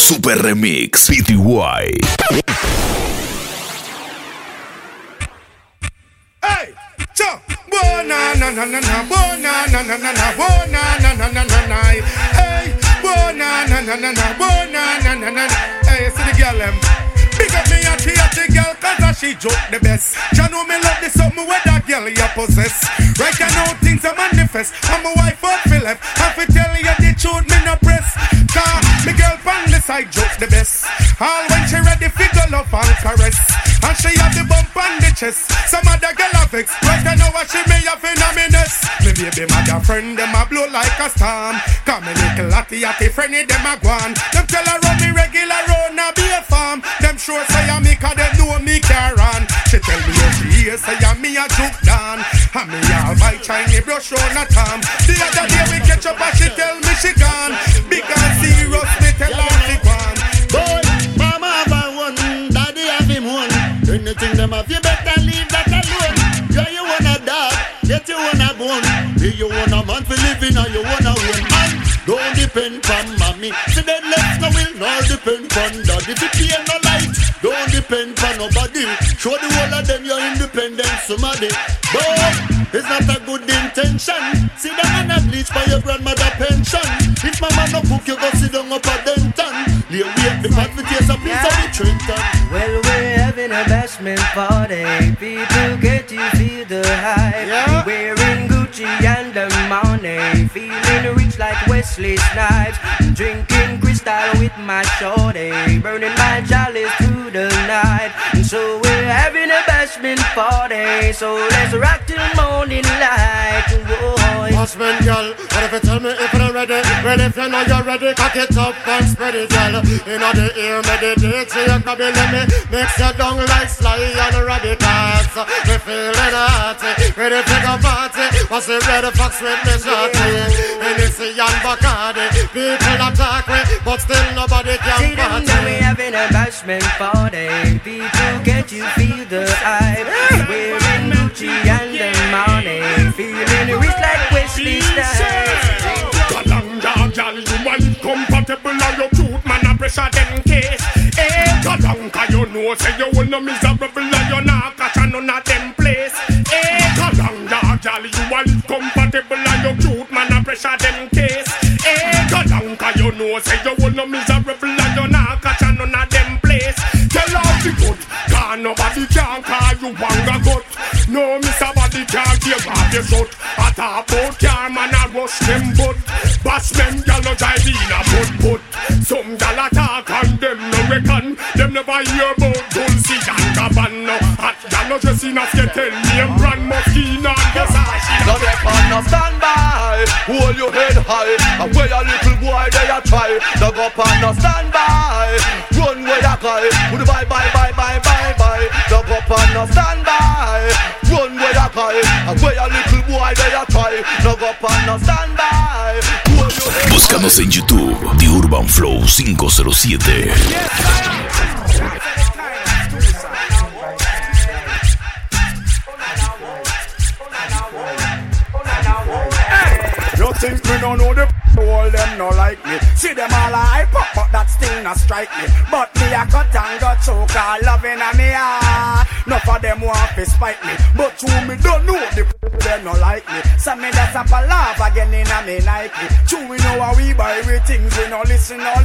Super Remix PTY. Hey, na na na na, na na na na, na na na na na. Hey, na na na na, bona na na na. Hey, see the girl up me a the girl cause she joke the best. You know me love the something where that girl you possess. Right now things are manifest. I'm a wife for left I fi tell you the truth me no press. Cause me girl pan the side joke the best. All when she ready fi go love and caress. And she have the bump on the chest. Some other girl have vex Right now what she me have in a minutes Me baby mother friend them a blow like a storm. Come me little atty atty friendly them a gone Them tell her run me regular round a be a farm. Them sure say I me cause they know me care on. She tell me how she hear say I me a juke down. And me all my Chinese brush on a tom. The other day we catch up and she tell me she gone. And serious me tell her she gone. Boy, mama have a one, daddy have him one. Anything them have you better leave that alone. Yeah, you wanna dog, get you wanna bone. Do you want a man for living or you wanna win? And don't depend on mommy. See then left no will nor depend on daddy. If you pay no Show the whole of them your independence, somebody. But it's not a good intention. Sit down and bleach for your grandmother pension. If mama no cook, you go sit down up at Denton. Lay wait the pot for taste a piece of the Trenton. Well, we're having a bashment party. People get to feel the hype. Yeah. Wearing Gucci and the money. Feeling rich like Wesley Snipes. Drinking Cristal with my shorty. Burning my chalice through the night. And so bashment party. So let's rock till morning light. Boy. Bashment girl, what if you tell me if you're ready? Well, if you know you're ready, cock it up and spread it, girl. In the ear, meditate, so you can be let me mix your down like Sly and Radicals. We feeling hot, ready to go party. What's the red fox with me shorty? Hennessy and Bacardi, people attack me, but still nobody can See party. them, we having a bashment party. People, can't you feel the hype? Wearing Gucci and the money. Feeling rich like Wesley Snipes. Kalanga, gal, you man compatible and your cute man a pressure them case. Eh, Kalanga, you know say you will no miserable and you not catch none of them place. Eh, Kalanga, gal, you man compatible and your cute man a pressure them case. Eh, Kalanga, you know say you will no miserable Cause nobody can call you wanga gut. No, Mr. Body can't give off your shot. I talk about car man, I rush them but Bash them gal no drive in a put put. Some gal attack and them no reckon. Them never hear about Dolce and Gabbana. Hot gal no dress enough to tell me I'm brand Moschino and Versace. Now they can't stand by. Hold your head high. And where a little boy they a try. Now go on stand by. Run where you cry. With the bye bye bye no stand by. Run where you cry. And where a little boy they a try. Dug up and no stand by. Búscanos en YouTube, The Urban Flow 507. You think me no know the all them no like me. See them all hype up, but that still not strike me. But me a cut and got choke, all loving a me ah. heart. Enough of them want to spite me, but you me don't know the them no like me. So me that's a laugh again in a me Nike. True we know how we buy we things, we no listen all.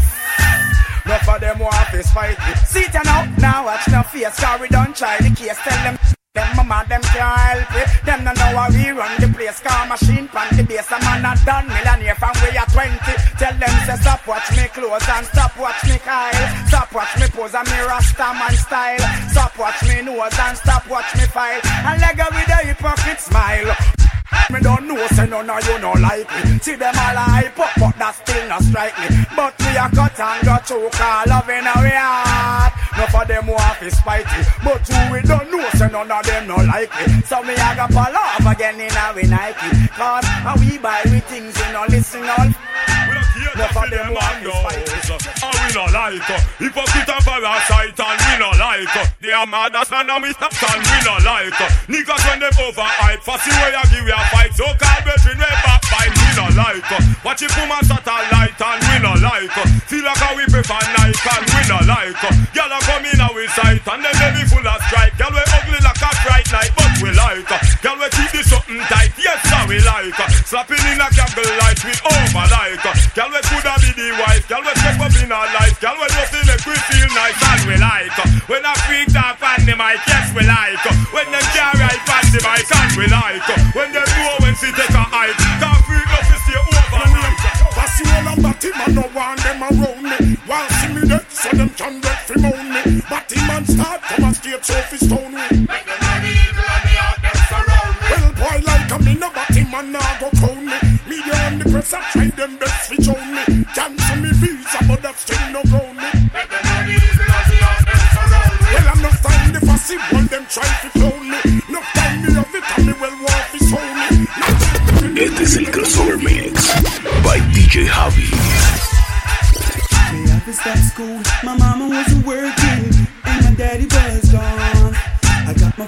Enough of them want to spite me. See it now, now watch no face, we don't try the case. Tell them them mama, them can't help it. Them no know how we run the place. Car machine pan base. A man a done millionaire from we are 20. Tell them say stop watch me clothes and stop watch me Kyle. Stop watch me pose and me rasta man style. Stop watch me nose and stop watch me file. And leg with a hypocrite smile. Me don't know, say none of you no like me. See them all hype up, but that still not strike me. But we a cut and go choke, all loving our heart. No for them who have spite me. But you we don't know, say none of them no like me. So me a go fall off again in we Nike. Cause we buy we things, you know, listen all. For them who have to spite me. And we no like uh, Hypocrite and parasite and we no like uh, They are mad as man and we stop stand we no like uh, Niggas when them overhype Fussy way I give you a fight. So call brethren way backbite we no like Watch it from a satellite and we no like Feel like a we prefer night and we no like. A come in our sight and them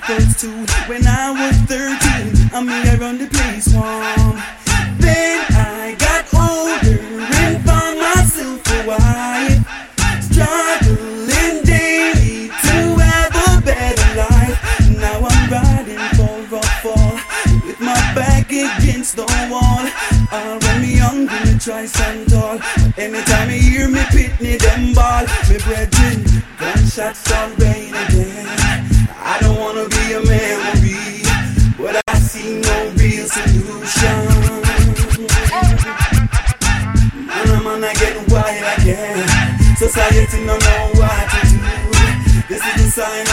first two when I was 13. I mean, I run the place warm. Then I got older and found myself a wife. Struggling daily to have a better life. Now I'm riding for a fall with my back against the wall. All when me young, me try stand tall. Anytime you hear me pitney them ball, me brethren, gunshots on rain again. Society don't know what to do. This is the sign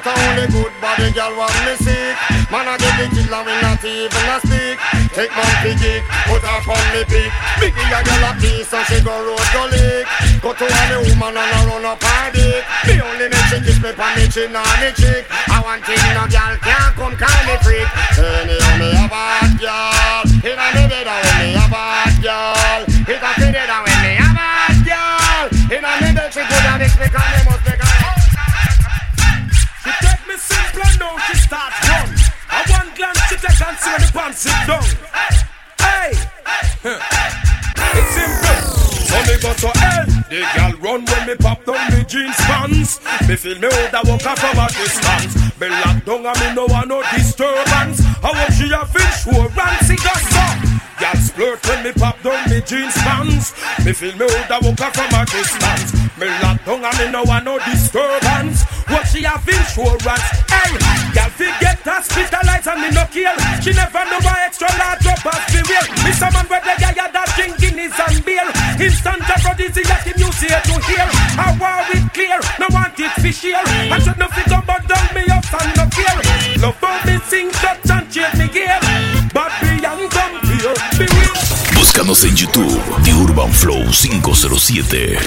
But I only good body girl want me sick. Man, I get the killer when not even a speak Take man fi kick, put her on me pick. Biggie a girl a piece so she go road go lick. Go to any woman and I run up her dick. Me only make she kiss me pon me chin and me cheek. I want thing no girl can't come call me freak. Anyhow me a hot girl Inna me me Me feel me hold a walker from a distance. Me lock down and me no want no disturbance. I want she a fish insurance, she got some. Girl splurt when me pop down me jeans pants. Me feel me hold a walker from a distance. Me lock down and me no want no disturbance. What she have insurance? Hey, girl fi get hospitalized and me no kill. She never know why extra large drop off the wheel. Me some man where the guy had that king Guinness and beer. Instant aphrodisiac him you say to hear. I want it clear, no real. Búscanos en YouTube, The Urban Flow 507.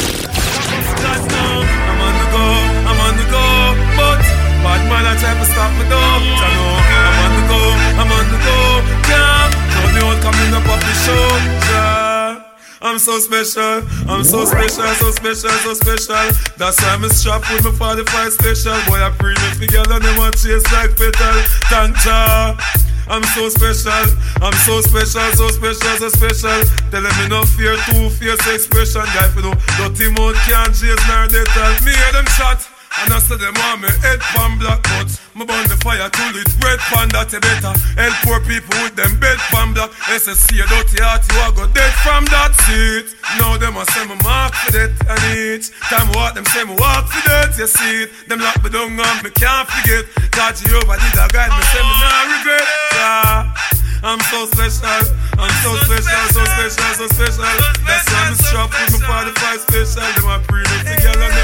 I'm so special, I'm so special, so special, so special. That's why I'm strapped with my 45 special. Boy, I bring it together, they want chase like petal. Thank ya. I'm so special, I'm so special, so special, so special. Tell them me no fear, two fierce expression. Guy, for no dirty mouth can't chase nor they me hear them shot. And I say them want me head pan black but Me burn the fire till it red pan that you better Help poor people with them bed pan black SSC a dirty heart you a go dead from that seat Now them a say me mark for that and each Time walk them say me walk for that you see it Them lock me down and me can't forget God Jehovah did a guide me say me nah regret yeah. I'm so special. I'm so special, so special, so special. That's why I'm strapped with my 45 special. Them a pre the girl and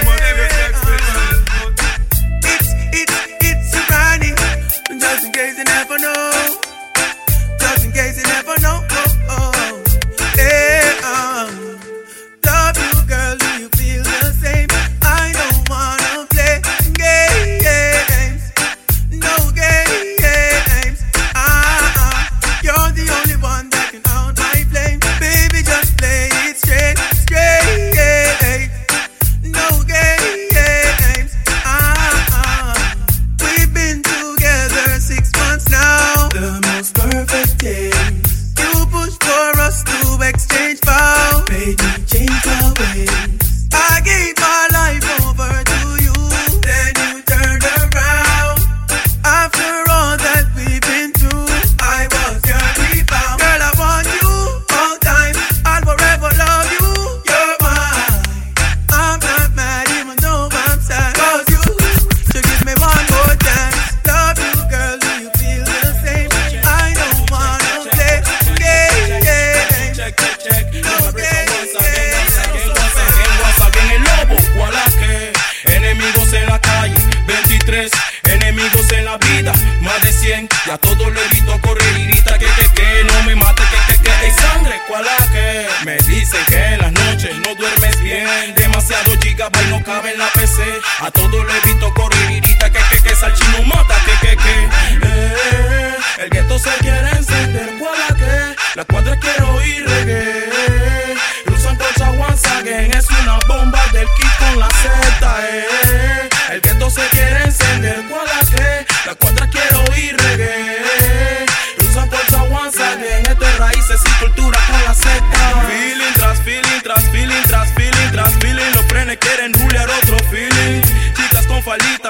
faldita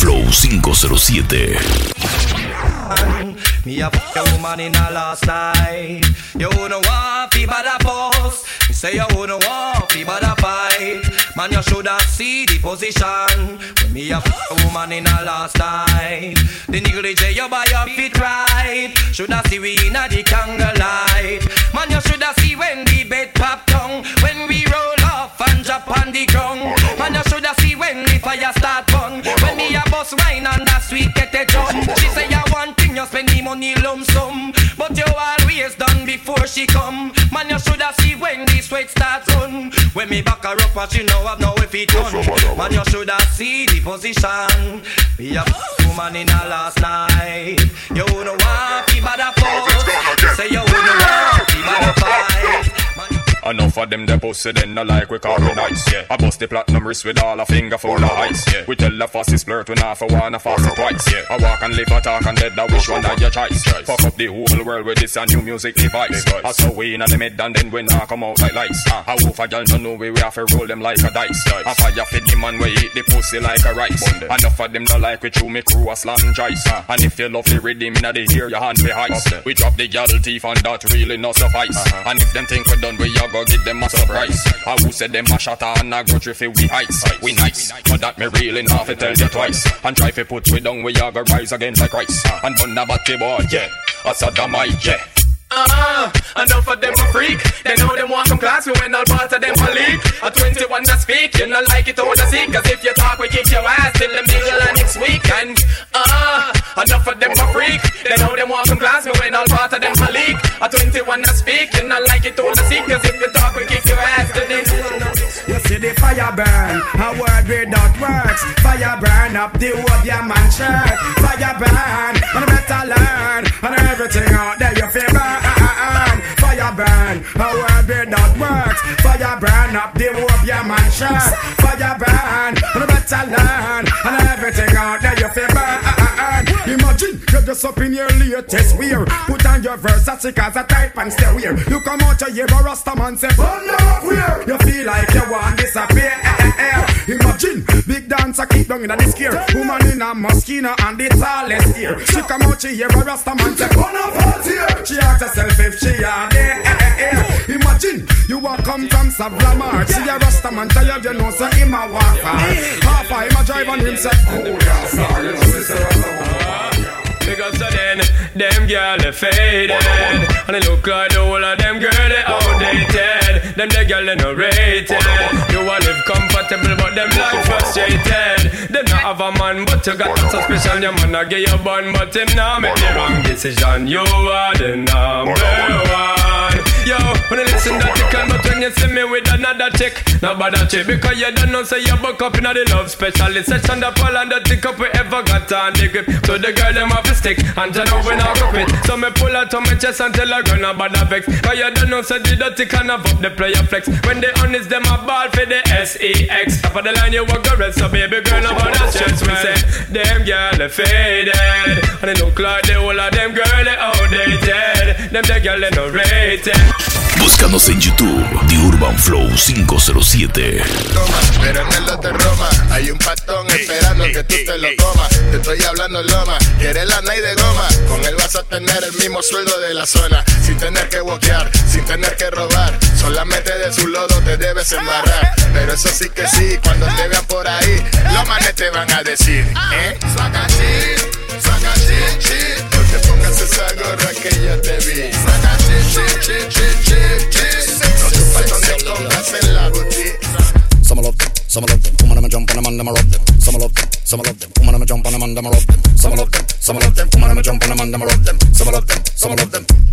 Flow 507. Me a fuck a woman in a last night. You wanna want bad a fuss. Me say you wanna want bad a fight. Man, you shoulda see the position. When me a fuck a woman in a last night. The say you buy your feet right. Shoulda see we inna the candlelight. Man, you shoulda see when the bed pop down. When we roll off and drop on the ground. Man, you shoulda see when the fire start burn. Bust wine and that sweet get a drum. She say you one thing, you spend the money lump sum. But you always done before she come. Man, you shoulda see when the sweat starts run. When me back her up, but she know have no if it done. Man, you shoulda see the position. Be a woman in a last night. You wanna want be bad a fuck. Say you wanna want be bad a fight. Enough of them, they pussy, then no like we call it nice, yeah. I bust the platinum wrist with all a finger full of ice, yeah. We tell the fastest flirt when half a one, a fast twice, yeah. I walk and live, I talk and dead, I wish one that your choice. Fuck up the whole world with this a new music device. I saw we in the mid and then we not come out like lights. Uh, I wolf a girl no know we, we have to roll them like a dice. I fire fit the man, we eat the pussy like a rice. Enough of them, no like we chew me crew a slam jice. Uh, and if you love the rhythm in the hear your hand be ice. We drop the girl teeth and that really not suffice. And if them think we done, we a go give them a surprise. I who said them a shot and a grudge if we ice. We nice, but that me really not fi tell you twice. And try fi put we down, we a go rise again like Christ. And burn the batty boy, yeah. A sodomite, yeah. Ah, enough of them a freak. They know them want some class, we when all part of them a leak. A 21 that speak, you not like it all the seek. Cause if you talk, we kick your ass till the middle of next week. And ah, enough of them a freak. They know them want some class, we when all part of them a leak. A 21 that speak, you not like it all the seek. Cause if you talk, we kick your ass till the You see the fire burn, a word without words. Fire burn up the wood, your man shirt. Fire burn, and better learn. And everything out there you feel. A word without words. Fire burn up the wood, your man shirt. Fire burn, and better learn. And everything out there you feel burn. Imagine dress up in your latest wear. Put on your Versace cause a type and stay weird. You come out your a Rasta man say, Burn up weird. You feel like you want disappear. Eh, eh. Imagine, big dancer keep down in the scare. Woman in a mosquito and the tallest ear. She come out she hear a Rasta man say, up out here. She ask herself if she are there. Imagine, you want come from Savlamar. See a Rasta man tell you, know, so him a walk. Half a him a drive on him say, Oh, yeah, sorry, know, sister, because of then, them girl faded And they look like the whole of them girl they outdated. Them the girl they no rated. You want live comfortable but them life frustrated. Them not have a man but you got so special. Your man a give you bun but him now make the wrong decision. You are the number one Yo, when I listen that you can But when you see me with another chick Not bother chick Because you don't know Say you buck up in the love specialist Section the pole and the tick up We ever got on the grip So the girl them have a stick And you know when I go quit So me pull out on my chest And tell her girl not bother vex. Cause you don't know Say the dirty can have up the player flex. When they honest them a ball for the S-E-X Top of the line you walk the rest So baby girl no bother stress. We say Them girl they faded And they look like the whole of them girl they outdated. Them the girl they no rated Búscanos en YouTube, The Urban Flow 507. Toma, pero en el de Roma hay un patón esperando que tú te lo comas. Te estoy hablando loma, quieres la night de goma. Con él vas a tener el mismo sueldo de la zona, sin tener que boquear, sin tener que robar. Solamente de su lodo te debes embarrar. Pero eso sí que sí, cuando te vean por ahí, los manes te van a decir, ¿eh? Saca chi, saca chi, chi. No te pongas esa gorra que ya te vi. Saca chi, chi, chi, chi, chi, chi. No te faltan de compras en la. Some love them, some love them. Woman, I'ma jump on them and I'ma rob them. Some love them, some love them. Woman, I'ma jump on them and I'ma rob them. Some love them, some love them. Woman, I'ma jump on them and I'ma rob them. Some love them, some love them.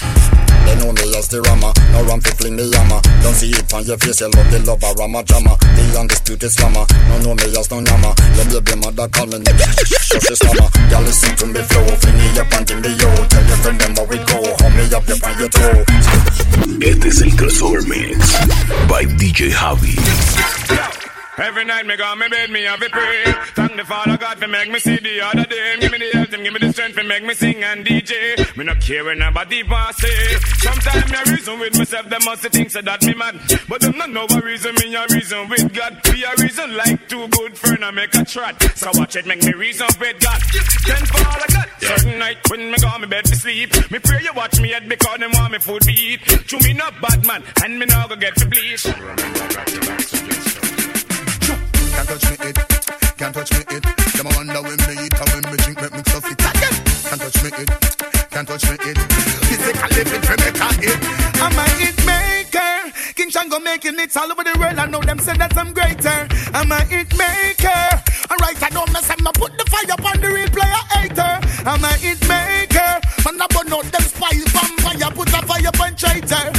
They know me as the rama, no run fi fling me yama. Don't see it on your face, you love the love of rama jama. The undisputed slammer, no know me as no yama. Your baby mother call me just a slammer. Y'all listen to me flow, fling me up and give me yo. Tell your friend them how we go, hold me up, up on your toe. Este es el crossover mix by DJ Javi. Every night me go me bed, me have a pray. Thank the Father God for make me see the other day. Give me the health and give me the strength for make me sing and DJ. Me not care when nobody want say. Sometimes me reason with myself, them must think so that me mad. But them not know a reason, me a reason with God. Be a reason like two good friend I make a trot. So watch it, make me reason with God. Then Father God, certain night when me go me bed to sleep. Me pray you watch me head because them want me food to eat. To me not bad man, and me now go get to bleach. Touch me it, can't touch me it. Them a wonder when me eat and when me drink make me stuff it again. Can't touch me it, can't touch me it. Physically fit for make a hit. I'm a hit maker. King Shango making hits all over the world. I know them say that I'm greater. I'm a hit maker. Alright, I don't mess. No put the fire upon the real player hater. I'm a hit maker. Man, I burn out them spies vampire. Put a fire upon traitor.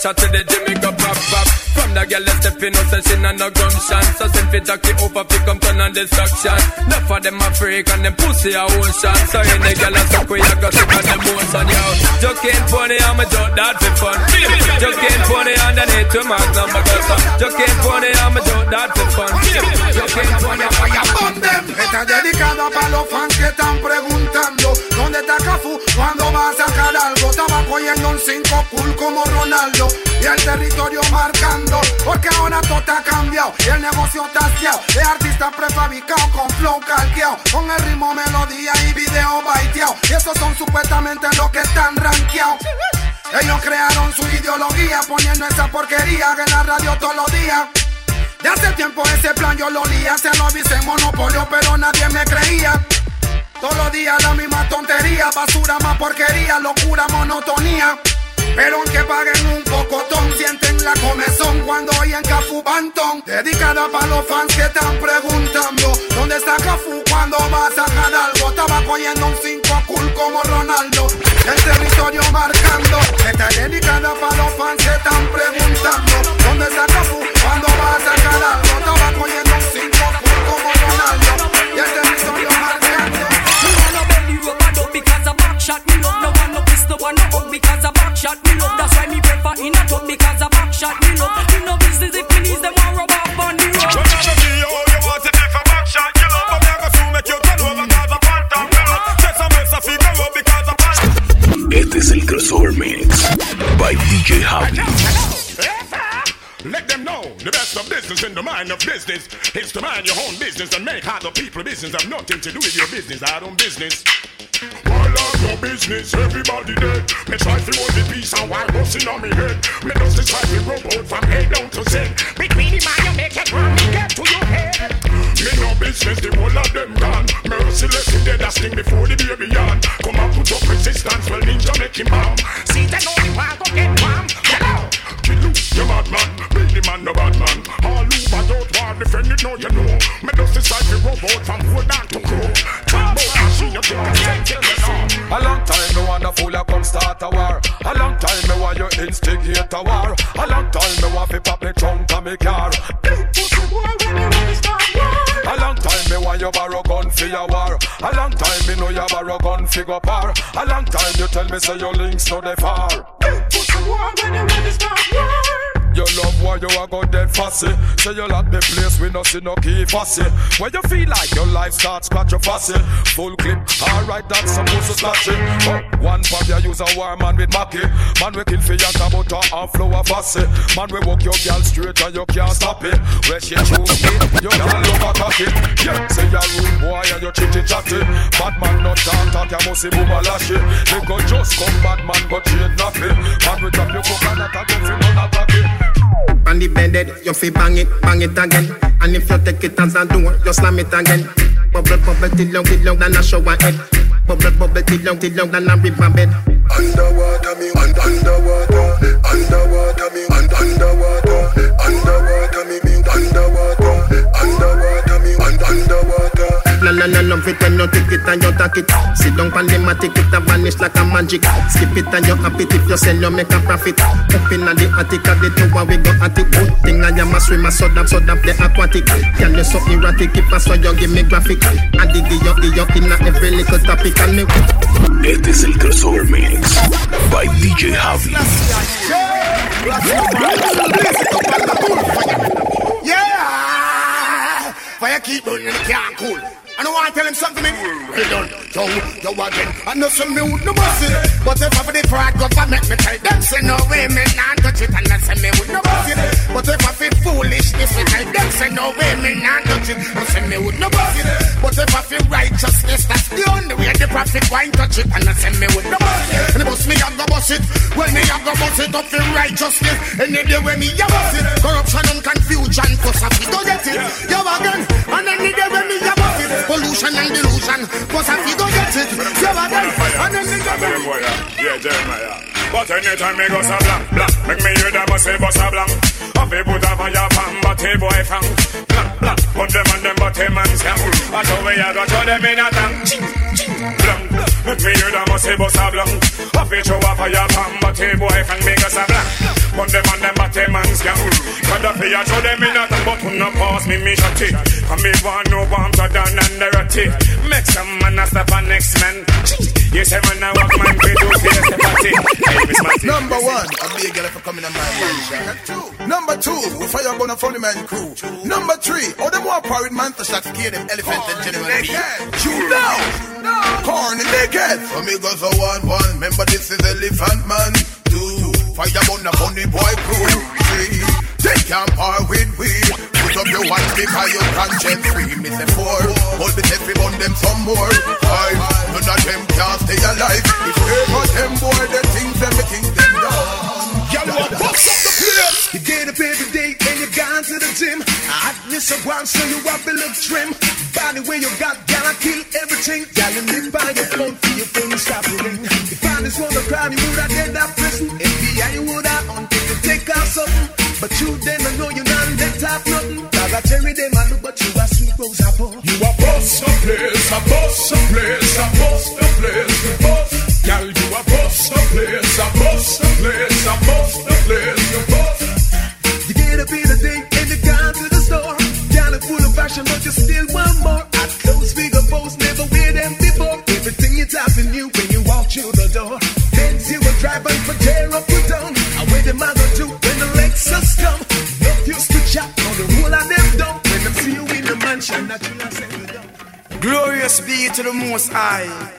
Pressure to the me go pop pop. From the girl that step in, no say she not no gumption. So send fi jockey over fi come turn on destruction. Enough of them a freak and them pussy a ocean. So any girl a suck we a go sick on them motion, yo. Can't pony on my joke, that fi fun. Can't pony underneath to magnum, because just can't pony on my joke, that fi fun. Just can't pony on them. Está dedicado para los fans que están preguntando ¿Dónde está Cafu? ¿Cuándo va a sacar algo? Estaba cogiendo un 5 cool como Ronaldo Y el territorio marcando Porque ahora todo está cambiado Y el negocio está haciado De artista prefabricado con flow calqueado Con el ritmo, melodía y video baiteado Y esos son supuestamente los que están rankeados ellos crearon su ideología poniendo esa porquería en la radio todos los días. De hace tiempo ese plan yo lo lía, se lo avisé monopolio, pero nadie me creía. Todos los días la misma tontería, basura más porquería, locura, monotonía. Pero aunque paguen un pocotón, sienten la comezón cuando oyen Cafu Bantón. Dedicada para los fans que están preguntando: business is to mind your own business and make other people business have nothing to do with your business. I don't business. While I'm your business, everybody dead. Me try to hold the peace and while busting on me head. Me just decide to robot from head down to Z. Between the man you make it run, me get to your head. Me no business, the whole of them gone. Merciless, the dead as thing before the baby yawn. Come and put up resistance, well ninja make him bomb. See they know the one go get warm. Get bad man. Be the man, the bad man. All over don't war, defend it, know you know. Me just decide to robot from hold down to crow. Talk about machine, you think in the A long time me want a fool you come start a war. A long time me want you instigate a war. A long time me want fi pop me trunk and me car. Big pussy boy when you ready start war. A long time me want you borrow gun for your war. A long time me know you borrow gun fi go par. A long time you tell me say your links no dey far. Big pussy boy when you ready start war. You love why you a go dead fussy? Say you lock the place we no see no key fussy. When you feel like your life starts scratch your fussy. Full clip, alright that's supposed to slash it. Oh, One pop you use a war man with Mackie. Man we kill for your butter and flour fussy Man we walk your girl straight and you can't stop it. Where she choose me, you can't love a cocky Yeah, say you rude boy and you chitty chatty Bad man not talk talk, you must see boom lashy They go just come bad man go trade nothing Man we drop your coconut and go fi none attack it On the bedded, you feel bang it, bang it again. And if you take it as a door, you slam it again. Bubble, bubble, till long, till long, than a shower head. Bubble, bubble, till long, till long, than a river bed. Underwater me, un- underwater, underwater me, un- underwater, underwater underwater. La la la it when you take it and you take it. Sit down pan the matic, it a vanish like a magic. Skip it and you happy if you sell, you make a profit. Up in the attic, at the tower we go at it. Good thing I am a swimmer, so that so that the aquatic. Girl you so erratic, if I saw you give me graphic. I dig you, you, you in every little topic and me. Este es el crossover mix by DJ Javi. Yeah! Fire keep burning, can't cool. I don't want to tell him something, me. Well done, yo, yo again. I know some me would no boss it. But if I for the fraud government, me tell them, say no way, me not touch it. And I say me would no boss it. But if I feel foolishness, me tell them, say no way, me not touch it. I say me would no boss it. But if I feel righteousness, that's the only way the prophet won't touch it. And I say me would no boss it. And the boss me, I go boss it. When me, I go boss it up for righteousness. Any day when me, I boss it. Corruption and confusion, cause I go get it. Yo again. And any day when me, I. Pollution and delusion, cause I feel go get it. Yo again. And any day when me, Yeah, Jeremiah. But anytime me go so blank, blank Make me hear them say bust a blank Up he put a fire pan, but he boy fang Blank blah. Put them on them bottom and scam. I know we are gonna throw them in a tank. Blam. Me hear them say bust a blank. I feel show up a your palm, but hey boy can make us a blank. Put them on them bottom and scam. Cause the fear throw them in a tank, but who no pass me me shot it. Come me want no bomb to down and ratty. Make some man a step on next man. Yes, I'm a walk man, we do face the party. Hey, Miss Matty. Number one, I'm a girl for coming on my man. Number two, we fire gonna from the man crew. Number three, oh, all them more powered man to shot scare them elephant and general B. You know, corn and naked. For me goes a one one. Remember this is elephant man. Two, fire gonna from the boy crew. Three, they can't par with we. Put up your watch because you conscience free. Me say four, hold the every on them some more. Five, none of them can stay alive. If ever them boy, they think them, they think them done. Y'all want bust up the place. You get up every day and you gone to the gym. I miss a one so you up and look trim. Body where you got, gal, I kill everything. Gal, and live by your phone for your phone stop ring. If I just want to crowd, you would have dead that prison. FBI, you would have until you take out something. But you then I know you not that top nothing. Cause I me them I look, but you are sweet rose apple. You a bust the place, a bust the place, a bust Ai.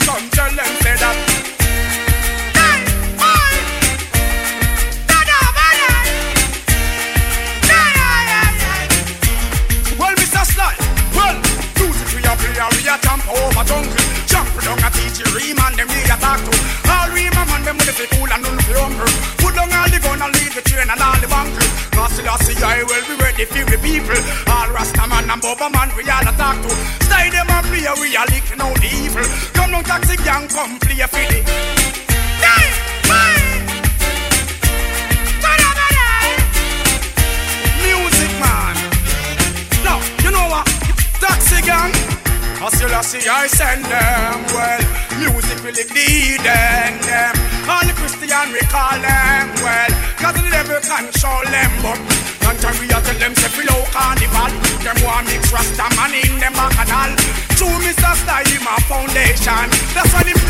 come tell them say that. Well, Mr. Sly, well, to we jump over. Jump down a teacher, man, them they attack to. All we man, them with the cool and none of the hungry. Cause last I will be ready for the people. All Rasta man and Bubba man, we all a talk to. Stay them and play, we a licking out the evil. Come down taxi gang, come play for the. Tada. Music man. Now, you know what? Taxi gang. Still I send them well. Music will lead them. All the Christian we call them well. Cause the devil control them but Nigeria tell them say below carnival. Them want mix Rasta man in them bacchanal. True Mr. Style my foundation. That's why they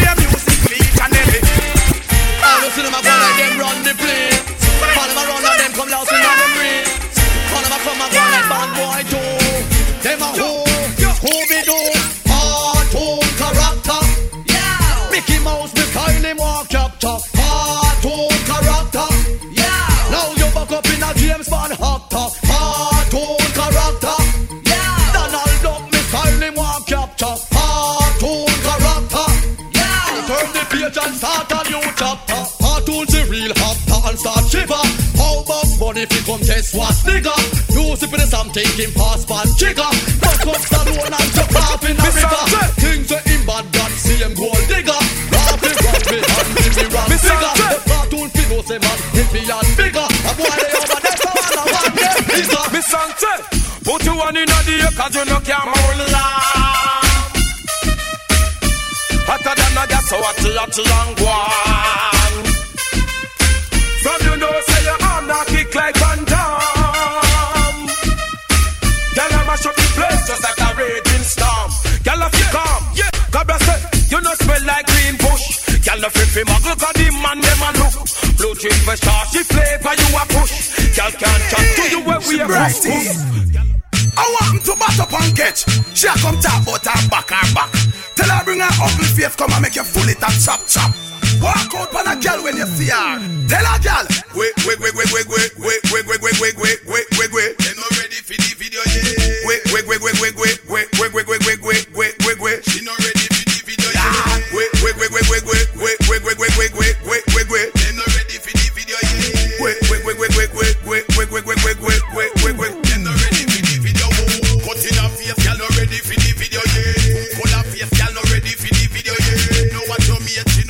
cause you no can hold. Hotter than a gas, so hot, hot, long one. From you know, say your arm now kick like Van Damme. Girl, I mash up the place just like a raging storm. Girl, if you calm, yeah. God bless it, you know smell like green bush. Girl, if you muggle, cause the man them a look. Blue drink for starchy flavor, you a push. Girl can't chat to you where we are. I want to bat up and catch. She a come talk about her back, her back. Tell her bring her ugly face, come and make you fully tap chop chop. Walk out on a girl when you see her. Tell her girl, wait, wait, wait, wait, wait, wait, wait, wait, wait, wait, wait, wait, wait, wait, wait. They not ready for the video yet. Wait, wait, wait, wait, wait, wait, Búscanos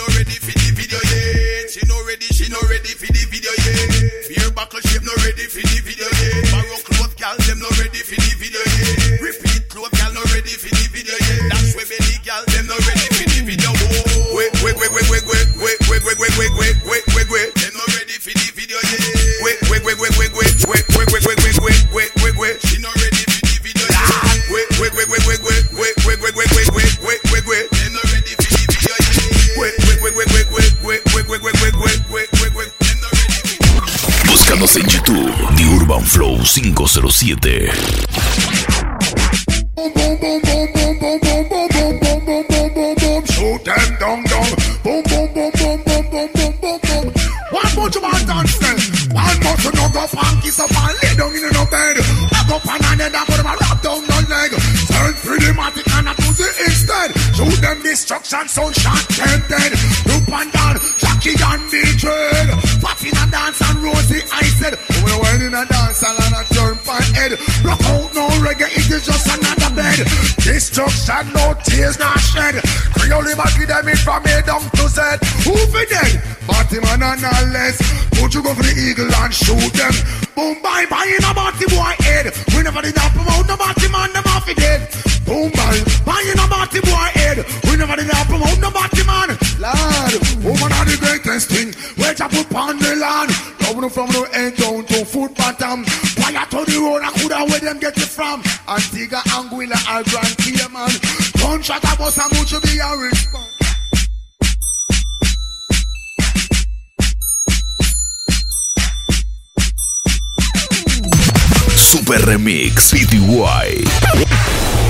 already fit 507. Shoot them down, down. Boom, boom, boom, boom, boom, boom, boom, boom, boom. One no go lay down in no bed. And put them a down leg. Turn pretty matic and a pussy instead. Shoot them destruction sound shot ten dead. Loop and down, Jackie and the dread. Popping dance and Rosie I said. We went in a dance and head. Rock out no reggae, it is just another bed. Destruction, no tears, not shed. Creole Mackie them in from A down to Z. Who for dead? Party man and all less. Don't you go for the eagle and shoot them? Boom, bye, bye in a party boy head. We never did that promote no party man, them off it dead. Boom, bye, bye in a party boy head. We never did that promote no party man. Lord, woman are the greatest thing. Where you put on the land. Coming from the end where them get it from. Antigua, Anguilla, or Grand Cayman. Gunshot a bus and much be a response. Super Remix PTY.